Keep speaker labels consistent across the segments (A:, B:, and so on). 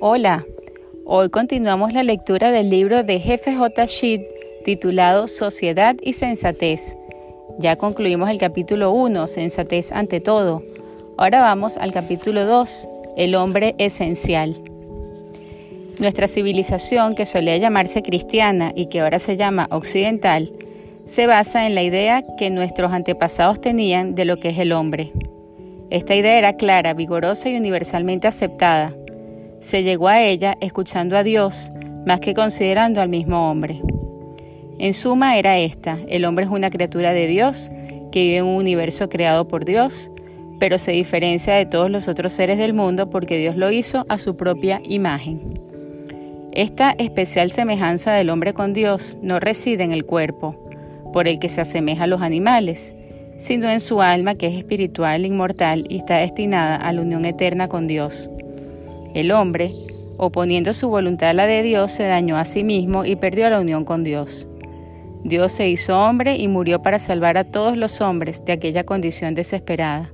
A: Hola, hoy continuamos la lectura del libro de Jefe J. Sheet titulado Sociedad y Sensatez. Ya concluimos el capítulo 1, Sensatez ante todo. Ahora vamos al capítulo 2, El hombre esencial. Nuestra civilización, que solía llamarse cristiana y que ahora se llama occidental, se basa en la idea que nuestros antepasados tenían de lo que es el hombre. Esta idea era clara, vigorosa y universalmente aceptada se llegó a ella escuchando a Dios más que considerando al mismo hombre. En suma era esta, el hombre es una criatura de Dios que vive en un universo creado por Dios, pero se diferencia de todos los otros seres del mundo porque Dios lo hizo a su propia imagen. Esta especial semejanza del hombre con Dios no reside en el cuerpo, por el que se asemeja a los animales, sino en su alma que es espiritual, inmortal y está destinada a la unión eterna con Dios. El hombre, oponiendo su voluntad a la de Dios, se dañó a sí mismo y perdió la unión con Dios. Dios se hizo hombre y murió para salvar a todos los hombres de aquella condición desesperada.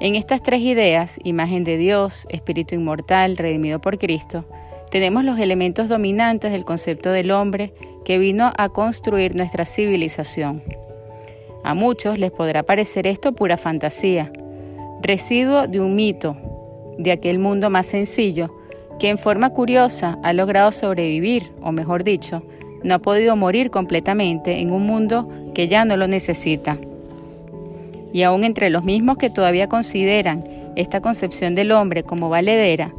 A: En estas tres ideas, imagen de Dios, espíritu inmortal, redimido por Cristo, tenemos los elementos dominantes del concepto del hombre que vino a construir nuestra civilización. A muchos les podrá parecer esto pura fantasía, residuo de un mito, de aquel mundo más sencillo, que en forma curiosa ha logrado sobrevivir, o mejor dicho, no ha podido morir completamente en un mundo que ya no lo necesita. Y aún entre los mismos que todavía consideran esta concepción del hombre como valedera,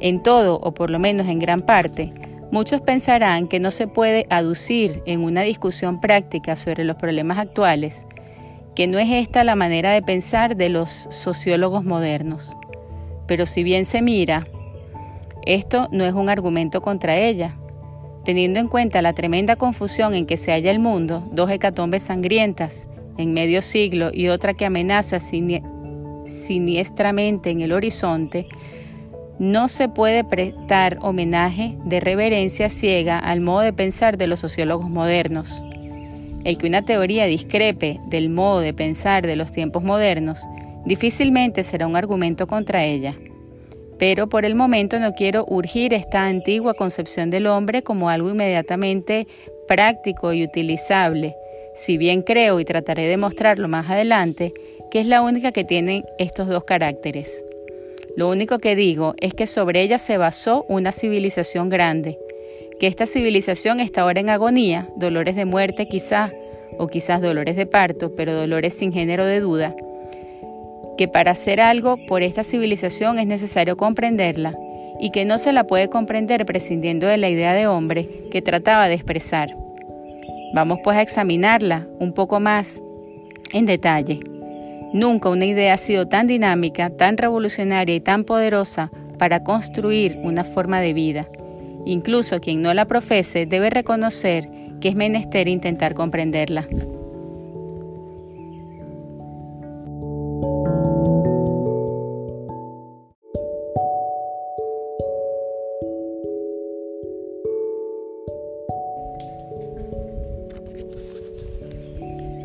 A: en todo o por lo menos en gran parte, muchos pensarán que no se puede aducir en una discusión práctica sobre los problemas actuales, que no es esta la manera de pensar de los sociólogos modernos. Pero si bien se mira, esto no es un argumento contra ella. Teniendo en cuenta la tremenda confusión en que se halla el mundo, dos hecatombes sangrientas en medio siglo y otra que amenaza siniestramente en el horizonte, no se puede prestar homenaje de reverencia ciega al modo de pensar de los sociólogos modernos. El que una teoría discrepe del modo de pensar de los tiempos modernos difícilmente será un argumento contra ella. Pero por el momento no quiero urgir esta antigua concepción del hombre como algo inmediatamente práctico y utilizable, si bien creo y trataré de mostrarlo más adelante, que es la única que tiene estos dos caracteres. Lo único que digo es que sobre ella se basó una civilización grande, que esta civilización está ahora en agonía, dolores de muerte quizá, o quizás dolores de parto, pero dolores sin género de duda, que para hacer algo por esta civilización es necesario comprenderla y que no se la puede comprender prescindiendo de la idea de hombre que trataba de expresar. Vamos pues a examinarla un poco más en detalle. Nunca una idea ha sido tan dinámica, tan revolucionaria y tan poderosa para construir una forma de vida. Incluso quien no la profese debe reconocer que es menester intentar comprenderla.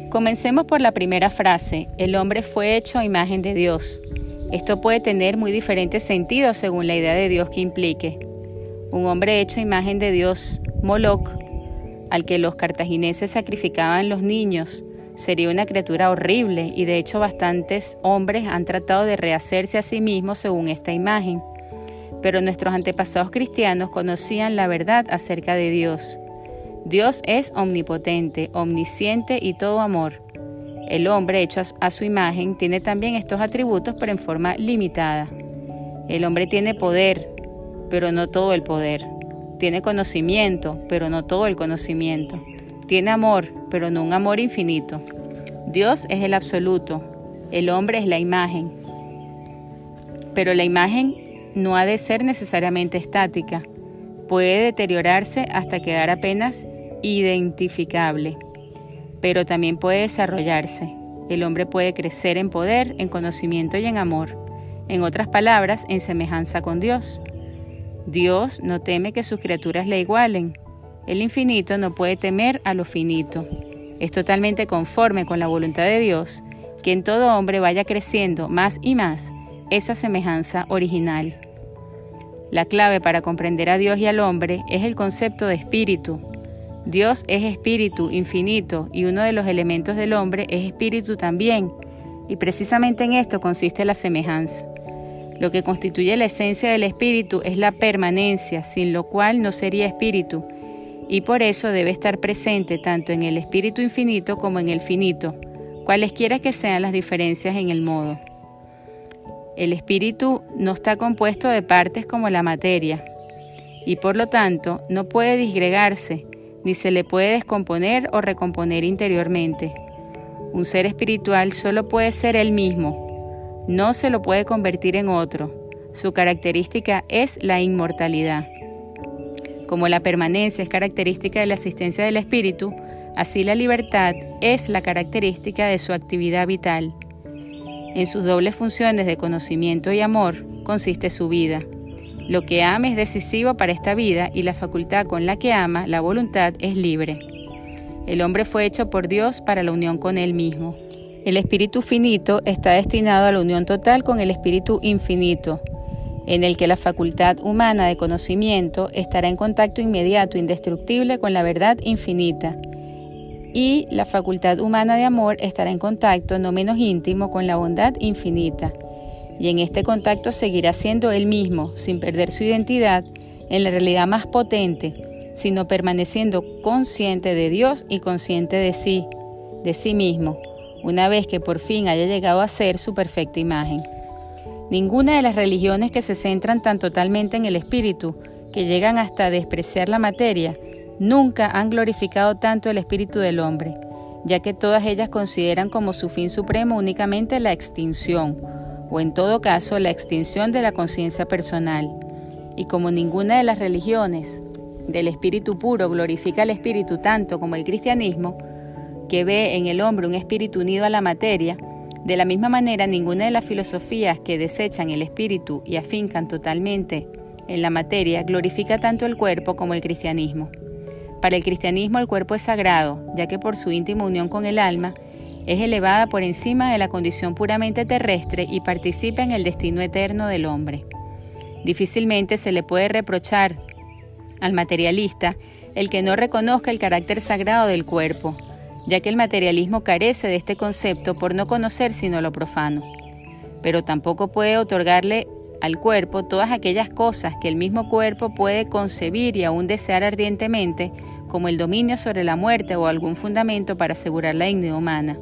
A: Comencemos por la primera frase, el hombre fue hecho a imagen de Dios. Esto puede tener muy diferentes sentidos según la idea de Dios que implique. Un hombre hecho a imagen de Dios, Moloch, al que los cartagineses sacrificaban los niños, sería una criatura horrible y de hecho bastantes hombres han tratado de rehacerse a sí mismos según esta imagen. Pero nuestros antepasados cristianos conocían la verdad acerca de Dios Dios es omnipotente, omnisciente y todo amor. El hombre hecho a su imagen tiene también estos atributos pero en forma limitada. El hombre tiene poder, pero no todo el poder. Tiene conocimiento, pero no todo el conocimiento. Tiene amor, pero no un amor infinito. Dios es el absoluto, el hombre es la imagen. Pero la imagen no ha de ser necesariamente estática puede deteriorarse hasta quedar apenas identificable, pero también puede desarrollarse. El hombre puede crecer en poder, en conocimiento y en amor, en otras palabras, en semejanza con Dios. Dios no teme que sus criaturas le igualen. El infinito no puede temer a lo finito. Es totalmente conforme con la voluntad de Dios que en todo hombre vaya creciendo más y más esa semejanza original. La clave para comprender a Dios y al hombre es el concepto de espíritu. Dios es espíritu infinito y uno de los elementos del hombre es espíritu también, y precisamente en esto consiste la semejanza. Lo que constituye la esencia del espíritu es la permanencia, sin lo cual no sería espíritu, y por eso debe estar presente tanto en el espíritu infinito como en el finito, cualesquiera que sean las diferencias en el modo. El espíritu no está compuesto de partes como la materia y por lo tanto no puede disgregarse ni se le puede descomponer o recomponer interiormente. Un ser espiritual solo puede ser él mismo, no se lo puede convertir en otro. Su característica es la inmortalidad. Como la permanencia es característica de la existencia del espíritu, así la libertad es la característica de su actividad vital. En sus dobles funciones de conocimiento y amor consiste su vida. Lo que ama es decisivo para esta vida y la facultad con la que ama, la voluntad, es libre. El hombre fue hecho por Dios para la unión con Él mismo. El espíritu finito está destinado a la unión total con el espíritu infinito, en el que la facultad humana de conocimiento estará en contacto inmediato, indestructible con la verdad infinita y la facultad humana de amor estará en contacto no menos íntimo con la bondad infinita, y en este contacto seguirá siendo él mismo, sin perder su identidad, en la realidad más potente, sino permaneciendo consciente de Dios y consciente de sí, de sí mismo, una vez que por fin haya llegado a ser su perfecta imagen. Ninguna de las religiones que se centran tan totalmente en el espíritu, que llegan hasta despreciar la materia, nunca han glorificado tanto el espíritu del hombre, ya que todas ellas consideran como su fin supremo únicamente la extinción, o en todo caso la extinción de la conciencia personal. Y como ninguna de las religiones del espíritu puro glorifica al espíritu tanto como el cristianismo, que ve en el hombre un espíritu unido a la materia, de la misma manera ninguna de las filosofías que desechan el espíritu y afincan totalmente en la materia glorifica tanto el cuerpo como el cristianismo. Para el cristianismo el cuerpo es sagrado, ya que por su íntima unión con el alma es elevada por encima de la condición puramente terrestre y participa en el destino eterno del hombre. Difícilmente se le puede reprochar al materialista el que no reconozca el carácter sagrado del cuerpo, ya que el materialismo carece de este concepto por no conocer sino lo profano. Pero tampoco puede otorgarle al cuerpo todas aquellas cosas que el mismo cuerpo puede concebir y aún desear ardientemente como el dominio sobre la muerte o algún fundamento para asegurar la dignidad humana.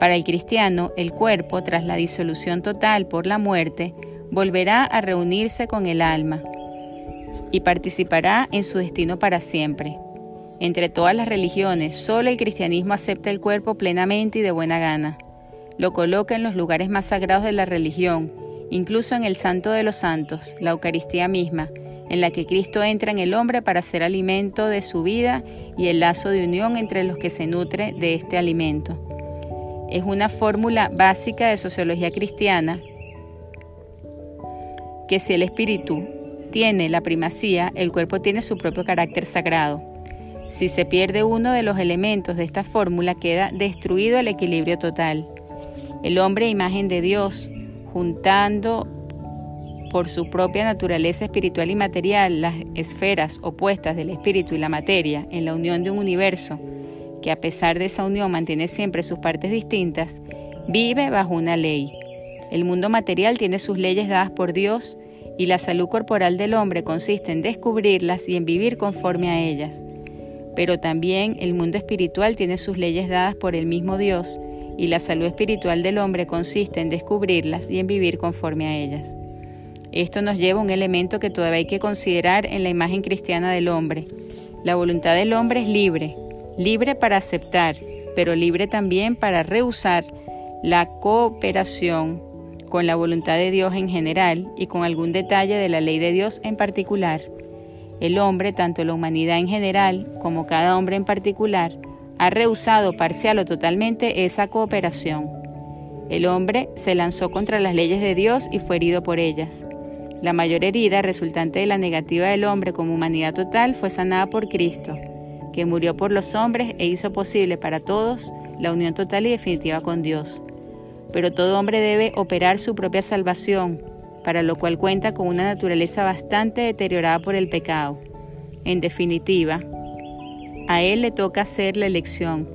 A: Para el cristiano, el cuerpo, tras la disolución total por la muerte, volverá a reunirse con el alma y participará en su destino para siempre. Entre todas las religiones, solo el cristianismo acepta el cuerpo plenamente y de buena gana. Lo coloca en los lugares más sagrados de la religión, incluso en el Santo de los Santos, la Eucaristía misma, en la que Cristo entra en el hombre para ser alimento de su vida y el lazo de unión entre los que se nutre de este alimento. Es una fórmula básica de sociología cristiana que si el espíritu tiene la primacía, el cuerpo tiene su propio carácter sagrado. Si se pierde uno de los elementos de esta fórmula, queda destruido el equilibrio total. El hombre, imagen de Dios, juntando por su propia naturaleza espiritual y material las esferas opuestas del espíritu y la materia en la unión de un universo que a pesar de esa unión mantiene siempre sus partes distintas, vive bajo una ley. El mundo material tiene sus leyes dadas por Dios y la salud corporal del hombre consiste en descubrirlas y en vivir conforme a ellas. Pero también el mundo espiritual tiene sus leyes dadas por el mismo Dios y la salud espiritual del hombre consiste en descubrirlas y en vivir conforme a ellas. Esto nos lleva a un elemento que todavía hay que considerar en la imagen cristiana del hombre. La voluntad del hombre es libre, libre para aceptar, pero libre también para rehusar la cooperación con la voluntad de Dios en general y con algún detalle de la ley de Dios en particular. El hombre, tanto la humanidad en general como cada hombre en particular, ha rehusado parcial o totalmente esa cooperación. El hombre se lanzó contra las leyes de Dios y fue herido por ellas. La mayor herida resultante de la negativa del hombre como humanidad total fue sanada por Cristo, que murió por los hombres e hizo posible para todos la unión total y definitiva con Dios. Pero todo hombre debe operar su propia salvación, para lo cual cuenta con una naturaleza bastante deteriorada por el pecado. En definitiva, a él le toca hacer la elección.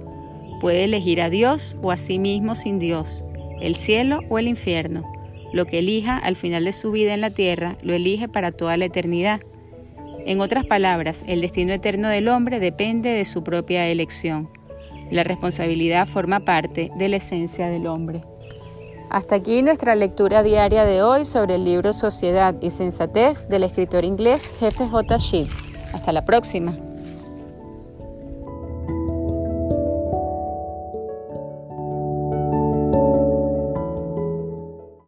A: Puede elegir a Dios o a sí mismo sin Dios, el cielo o el infierno. Lo que elija al final de su vida en la tierra, lo elige para toda la eternidad. En otras palabras, el destino eterno del hombre depende de su propia elección. La responsabilidad forma parte de la esencia del hombre. Hasta aquí nuestra lectura diaria de hoy sobre el libro Sociedad y Sensatez del escritor inglés Jefe J. Sheep. Hasta la próxima.